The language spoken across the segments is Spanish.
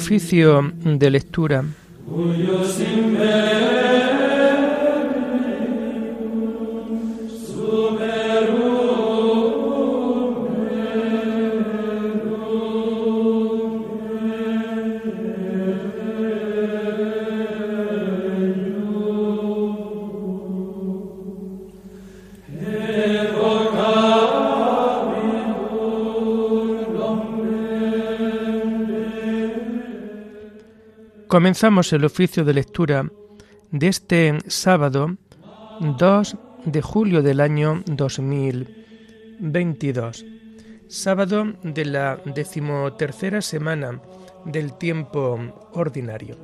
Oficio de lectura. Comenzamos el oficio de lectura de este sábado 2 de julio del año 2022, sábado de la decimotercera semana del tiempo ordinario.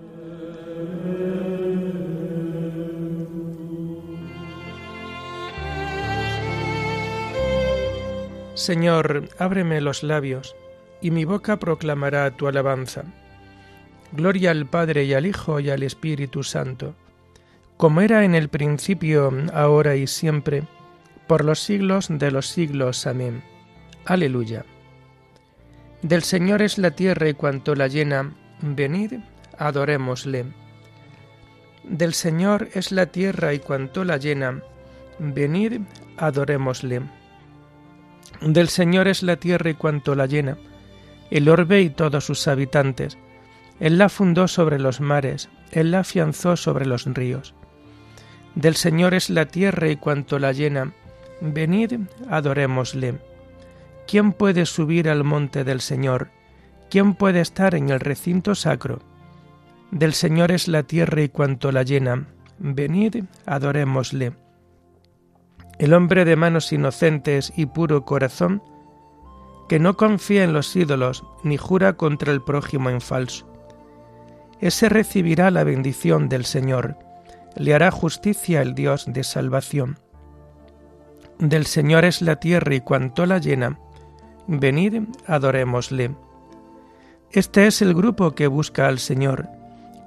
Señor, ábreme los labios, y mi boca proclamará tu alabanza. Gloria al Padre y al Hijo y al Espíritu Santo, como era en el principio, ahora y siempre, por los siglos de los siglos. Amén. Aleluya. Del Señor es la tierra y cuanto la llena, venid, adorémosle. Del Señor es la tierra y cuanto la llena, venid, adorémosle. Del Señor es la tierra y cuanto la llena, el orbe y todos sus habitantes. Él la fundó sobre los mares, Él la afianzó sobre los ríos. Del Señor es la tierra y cuanto la llena. Venid, adorémosle. ¿Quién puede subir al monte del Señor? ¿Quién puede estar en el recinto sacro? Del Señor es la tierra y cuanto la llena. Venid, adorémosle. El hombre de manos inocentes y puro corazón, que no confía en los ídolos ni jura contra el prójimo en falso ese recibirá la bendición del Señor, le hará justicia el Dios de salvación. Del Señor es la tierra y cuanto la llena, venid, adorémosle. Este es el grupo que busca al Señor,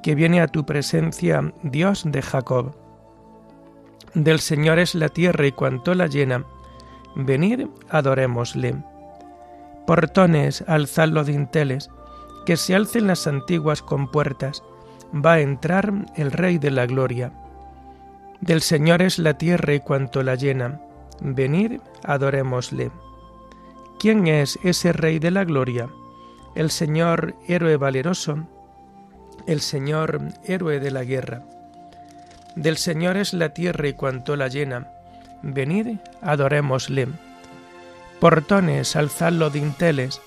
que viene a tu presencia, Dios de Jacob. Del Señor es la tierra y cuanto la llena, venid, adorémosle. Portones, alzad los dinteles, que se alcen las antiguas compuertas, va a entrar el Rey de la Gloria. Del Señor es la tierra y cuanto la llena. Venid, adorémosle. ¿Quién es ese Rey de la Gloria? El Señor héroe valeroso, el Señor héroe de la guerra. Del Señor es la tierra y cuanto la llena. Venid, adorémosle. Portones, alzad los dinteles,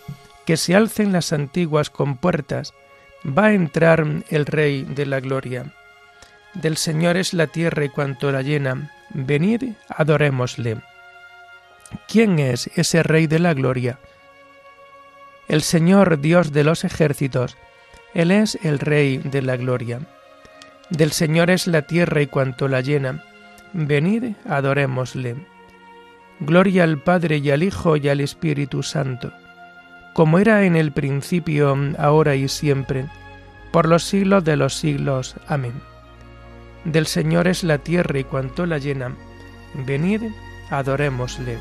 que se alcen las antiguas compuertas, va a entrar el Rey de la Gloria. Del Señor es la tierra y cuanto la llena, venid, adorémosle. ¿Quién es ese Rey de la Gloria? El Señor Dios de los ejércitos, Él es el Rey de la Gloria. Del Señor es la tierra y cuanto la llena, venid, adorémosle. Gloria al Padre y al Hijo y al Espíritu Santo como era en el principio, ahora y siempre, por los siglos de los siglos. Amén. Del Señor es la tierra y cuanto la llena. Venid, adorémosle.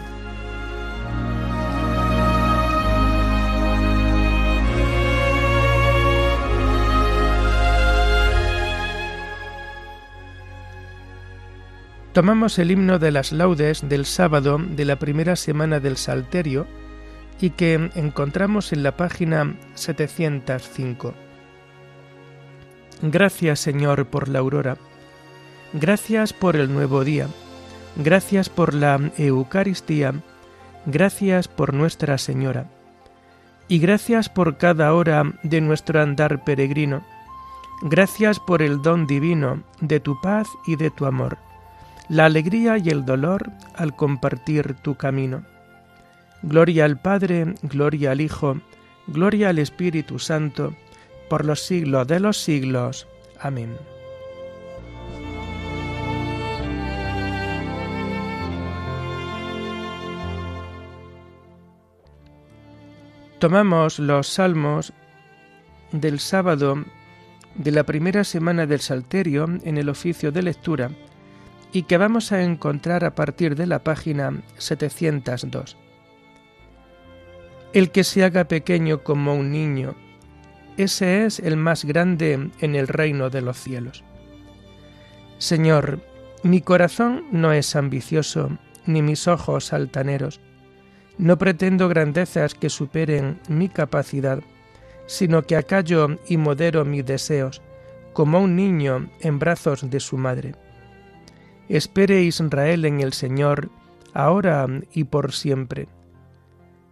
Tomamos el himno de las laudes del sábado de la primera semana del Salterio, y que encontramos en la página 705. Gracias Señor por la aurora, gracias por el nuevo día, gracias por la Eucaristía, gracias por Nuestra Señora, y gracias por cada hora de nuestro andar peregrino, gracias por el don divino de tu paz y de tu amor, la alegría y el dolor al compartir tu camino. Gloria al Padre, gloria al Hijo, gloria al Espíritu Santo, por los siglos de los siglos. Amén. Tomamos los salmos del sábado de la primera semana del Salterio en el oficio de lectura y que vamos a encontrar a partir de la página 702. El que se haga pequeño como un niño, ese es el más grande en el reino de los cielos. Señor, mi corazón no es ambicioso, ni mis ojos altaneros. No pretendo grandezas que superen mi capacidad, sino que acallo y modero mis deseos, como un niño en brazos de su madre. Espere Israel en el Señor, ahora y por siempre.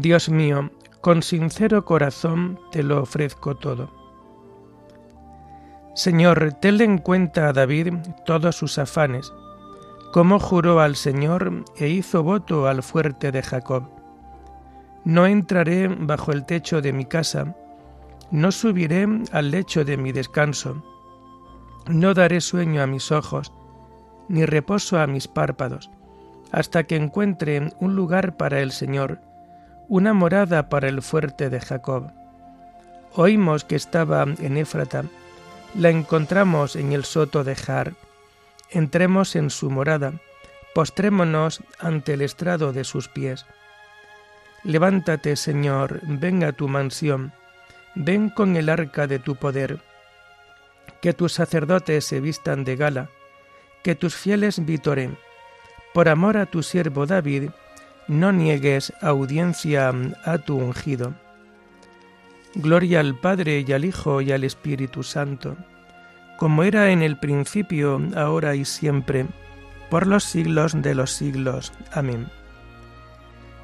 Dios mío, con sincero corazón te lo ofrezco todo. Señor, tenle en cuenta a David todos sus afanes, como juró al Señor e hizo voto al fuerte de Jacob. No entraré bajo el techo de mi casa, no subiré al lecho de mi descanso, no daré sueño a mis ojos, ni reposo a mis párpados, hasta que encuentre un lugar para el Señor, una morada para el fuerte de Jacob. Oímos que estaba en Éfrata, la encontramos en el soto de Jar. Entremos en su morada, postrémonos ante el estrado de sus pies. Levántate, Señor, ven a tu mansión, ven con el arca de tu poder. Que tus sacerdotes se vistan de gala, que tus fieles vitoren. Por amor a tu siervo David, no niegues audiencia a tu ungido. Gloria al Padre y al Hijo y al Espíritu Santo, como era en el principio, ahora y siempre, por los siglos de los siglos. Amén.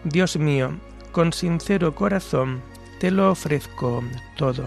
Dios mío, con sincero corazón te lo ofrezco todo.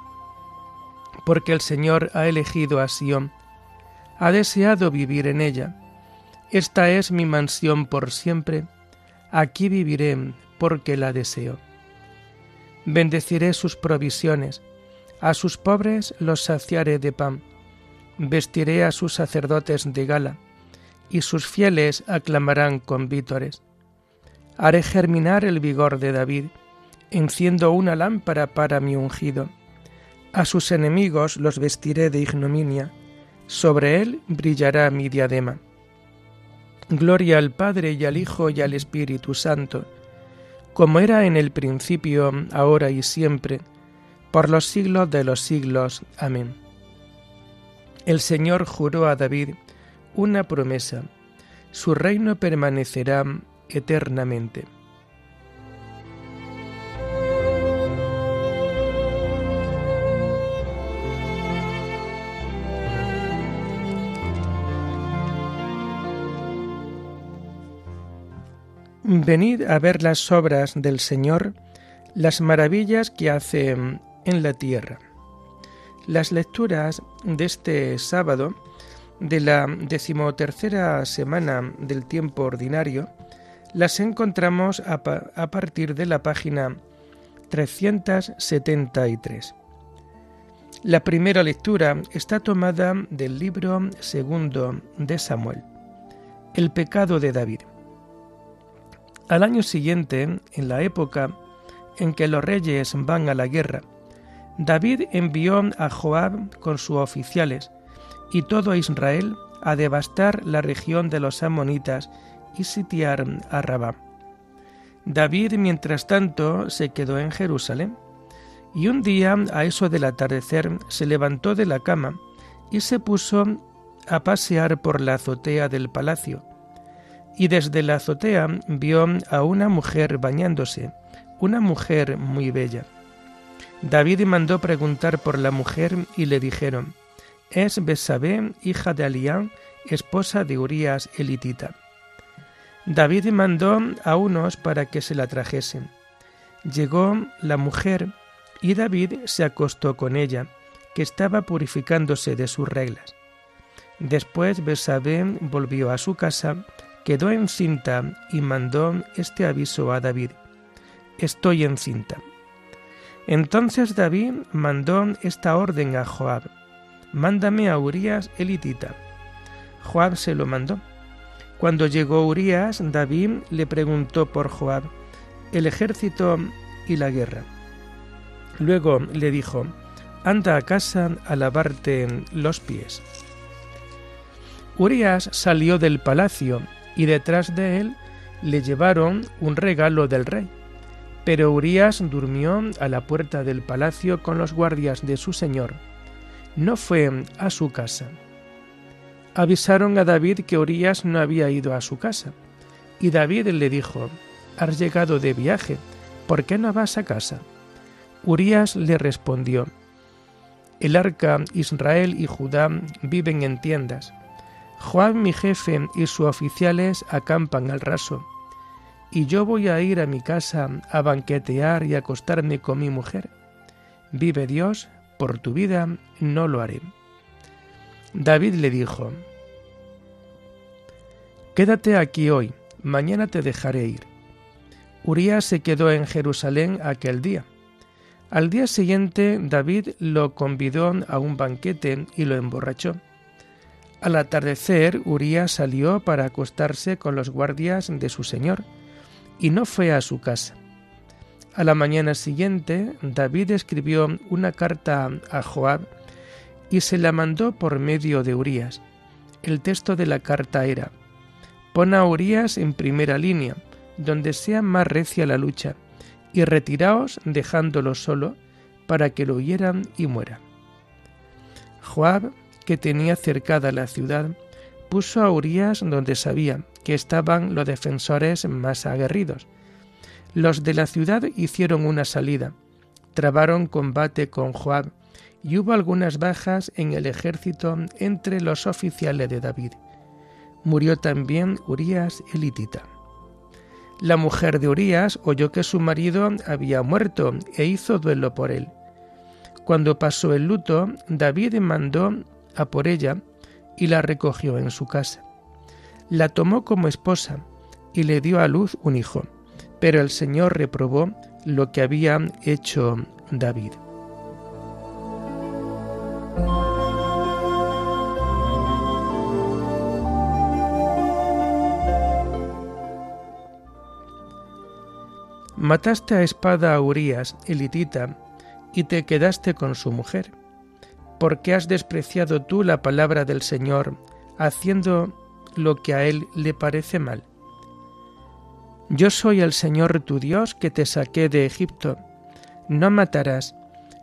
porque el Señor ha elegido a Sión, ha deseado vivir en ella. Esta es mi mansión por siempre, aquí viviré porque la deseo. Bendeciré sus provisiones, a sus pobres los saciaré de pan, vestiré a sus sacerdotes de gala, y sus fieles aclamarán con vítores. Haré germinar el vigor de David, enciendo una lámpara para mi ungido a sus enemigos los vestiré de ignominia, sobre él brillará mi diadema. Gloria al Padre y al Hijo y al Espíritu Santo, como era en el principio, ahora y siempre, por los siglos de los siglos. Amén. El Señor juró a David una promesa, su reino permanecerá eternamente. Venid a ver las obras del Señor, las maravillas que hace en la tierra. Las lecturas de este sábado de la decimotercera semana del tiempo ordinario las encontramos a, partir de la página 373. La primera lectura está tomada del libro segundo de Samuel, El pecado de David. Al año siguiente, en la época en que los reyes van a la guerra, David envió a Joab con sus oficiales y todo Israel a devastar la región de los amonitas y sitiar a Rabá. David, mientras tanto, se quedó en Jerusalén, y un día, a eso del atardecer, se levantó de la cama y se puso a pasear por la azotea del palacio, y desde la azotea vio a una mujer bañándose, una mujer muy bella. David mandó preguntar por la mujer y le dijeron, es Besabé, hija de Alián, esposa de Urías elitita. David mandó a unos para que se la trajesen. Llegó la mujer y David se acostó con ella, que estaba purificándose de sus reglas. Después Besabé volvió a su casa, quedó encinta y mandó este aviso a David. Estoy encinta. Entonces David mandó esta orden a Joab. Mándame a Urías elitita. Joab se lo mandó. Cuando llegó Urías, David le preguntó por Joab, el ejército y la guerra. Luego le dijo, anda a casa a lavarte los pies. Urias salió del palacio y detrás de él le llevaron un regalo del rey. Pero Urias durmió a la puerta del palacio con los guardias de su señor. No fue a su casa. Avisaron a David que Urias no había ido a su casa. Y David le dijo, Has llegado de viaje, ¿por qué no vas a casa? Urias le respondió, El arca, Israel y Judá viven en tiendas Juan mi jefe y sus oficiales acampan al raso, y yo voy a ir a mi casa a banquetear y acostarme con mi mujer. Vive Dios, por tu vida no lo haré. David le dijo, Quédate aquí hoy, mañana te dejaré ir. Urías se quedó en Jerusalén aquel día. Al día siguiente David lo convidó a un banquete y lo emborrachó. Al atardecer, Urías salió para acostarse con los guardias de su señor, y no fue a su casa. A la mañana siguiente, David escribió una carta a Joab y se la mandó por medio de Urías. El texto de la carta era, Pon a Urías en primera línea, donde sea más recia la lucha, y retiraos dejándolo solo, para que lo oyeran y muera. Joab que tenía cercada la ciudad, puso a Urias donde sabía que estaban los defensores más aguerridos. Los de la ciudad hicieron una salida, trabaron combate con Joab, y hubo algunas bajas en el ejército entre los oficiales de David. Murió también Urias elitita. La mujer de Urias oyó que su marido había muerto e hizo duelo por él. Cuando pasó el luto, David mandó a por ella y la recogió en su casa. La tomó como esposa y le dio a luz un hijo, pero el Señor reprobó lo que había hecho David. Mataste a espada a Urías, elitita, y te quedaste con su mujer ¿Por qué has despreciado tú la palabra del Señor, haciendo lo que a Él le parece mal? Yo soy el Señor tu Dios que te saqué de Egipto. No matarás,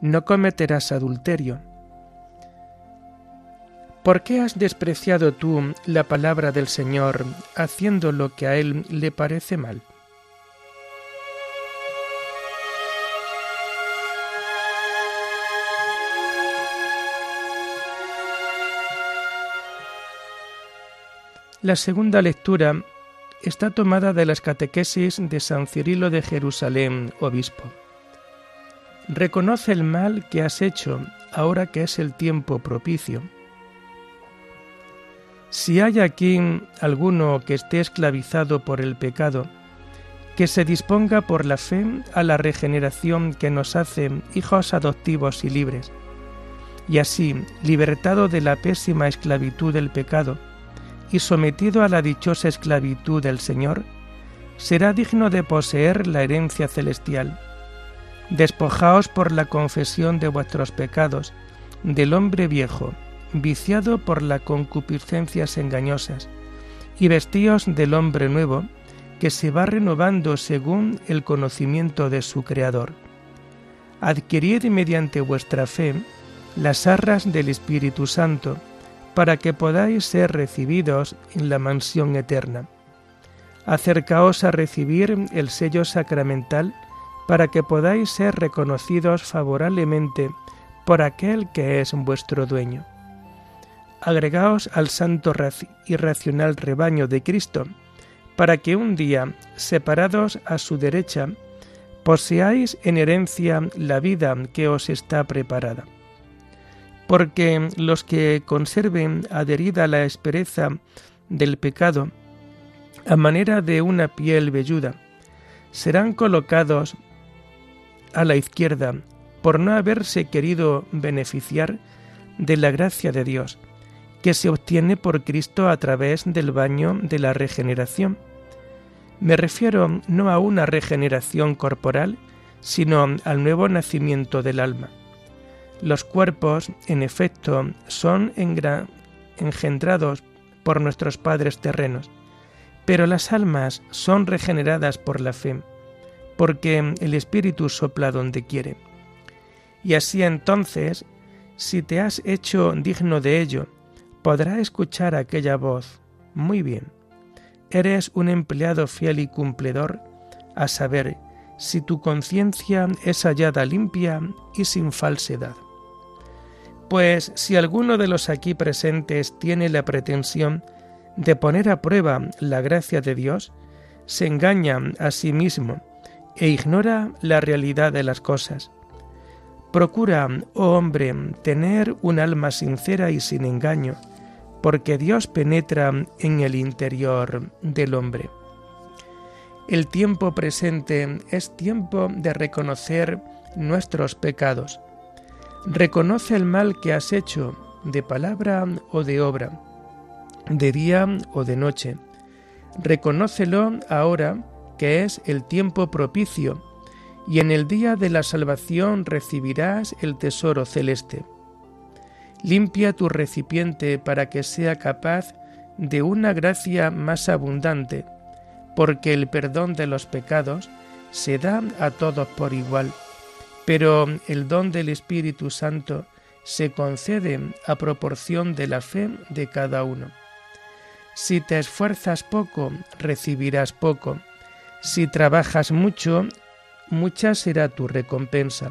no cometerás adulterio. ¿Por qué has despreciado tú la palabra del Señor, haciendo lo que a Él le parece mal? La segunda lectura está tomada de las catequesis de San Cirilo de Jerusalén, obispo. Reconoce el mal que has hecho ahora que es el tiempo propicio. Si hay aquí alguno que esté esclavizado por el pecado, que se disponga por la fe a la regeneración que nos hace hijos adoptivos y libres, y así, libertado de la pésima esclavitud del pecado, y sometido a la dichosa esclavitud del Señor, será digno de poseer la herencia celestial. Despojaos por la confesión de vuestros pecados, del hombre viejo, viciado por las concupiscencias engañosas, y vestíos del hombre nuevo, que se va renovando según el conocimiento de su Creador. Adquirid mediante vuestra fe las arras del Espíritu Santo, para que podáis ser recibidos en la mansión eterna. acercaos a recibir el sello sacramental para que podáis ser reconocidos favorablemente por aquel que es vuestro dueño. Agregaos al santo y racional rebaño de Cristo, para que un día, separados a su derecha, poseáis en herencia la vida que os está preparada. Porque los que conserven adherida la espereza del pecado, a manera de una piel velluda, serán colocados a la izquierda por no haberse querido beneficiar de la gracia de Dios, que se obtiene por Cristo a través del baño de la regeneración. Me refiero no a una regeneración corporal, sino al nuevo nacimiento del alma. Los cuerpos, en efecto, son engendrados por nuestros padres terrenos, pero las almas son regeneradas por la fe, porque el Espíritu sopla donde quiere. Y así entonces, si te has hecho digno de ello, podrá escuchar aquella voz. Muy bien, eres un empleado fiel y cumplidor, a saber, si tu conciencia es hallada limpia y sin falsedad. Pues si alguno de los aquí presentes tiene la pretensión de poner a prueba la gracia de Dios, se engaña a sí mismo e ignora la realidad de las cosas. Procura, oh hombre, tener un alma sincera y sin engaño, porque Dios penetra en el interior del hombre. El tiempo presente es tiempo de reconocer nuestros pecados. Reconoce el mal que has hecho, de palabra o de obra, de día o de noche. Reconócelo ahora que es el tiempo propicio, y en el día de la salvación recibirás el tesoro celeste. Limpia tu recipiente para que sea capaz de una gracia más abundante, porque el perdón de los pecados se da a todos por igual, pero el don del Espíritu Santo se concede a proporción de la fe de cada uno. Si te esfuerzas poco, recibirás poco, si trabajas mucho, mucha será tu recompensa.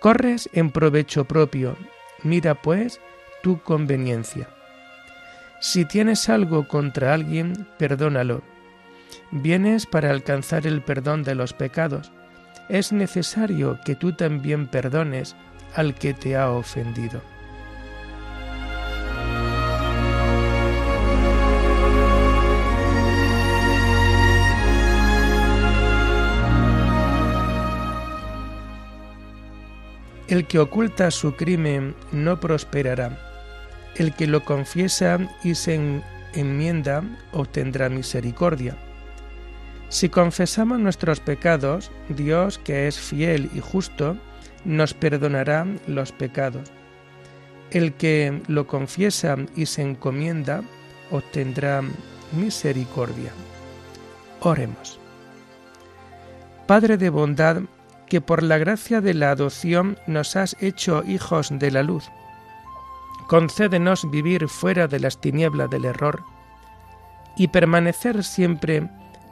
Corres en provecho propio, mira pues tu conveniencia. Si tienes algo contra alguien, perdónalo. Vienes para alcanzar el perdón de los pecados. Es necesario que tú también perdones al que te ha ofendido. El que oculta su crimen no prosperará. El que lo confiesa y se enmienda obtendrá misericordia. Si confesamos nuestros pecados, Dios, que es fiel y justo, nos perdonará los pecados. El que lo confiesa y se encomienda obtendrá misericordia. Oremos. Padre de bondad, que por la gracia de la adopción nos has hecho hijos de la luz. Concédenos vivir fuera de las tinieblas del error y permanecer siempre en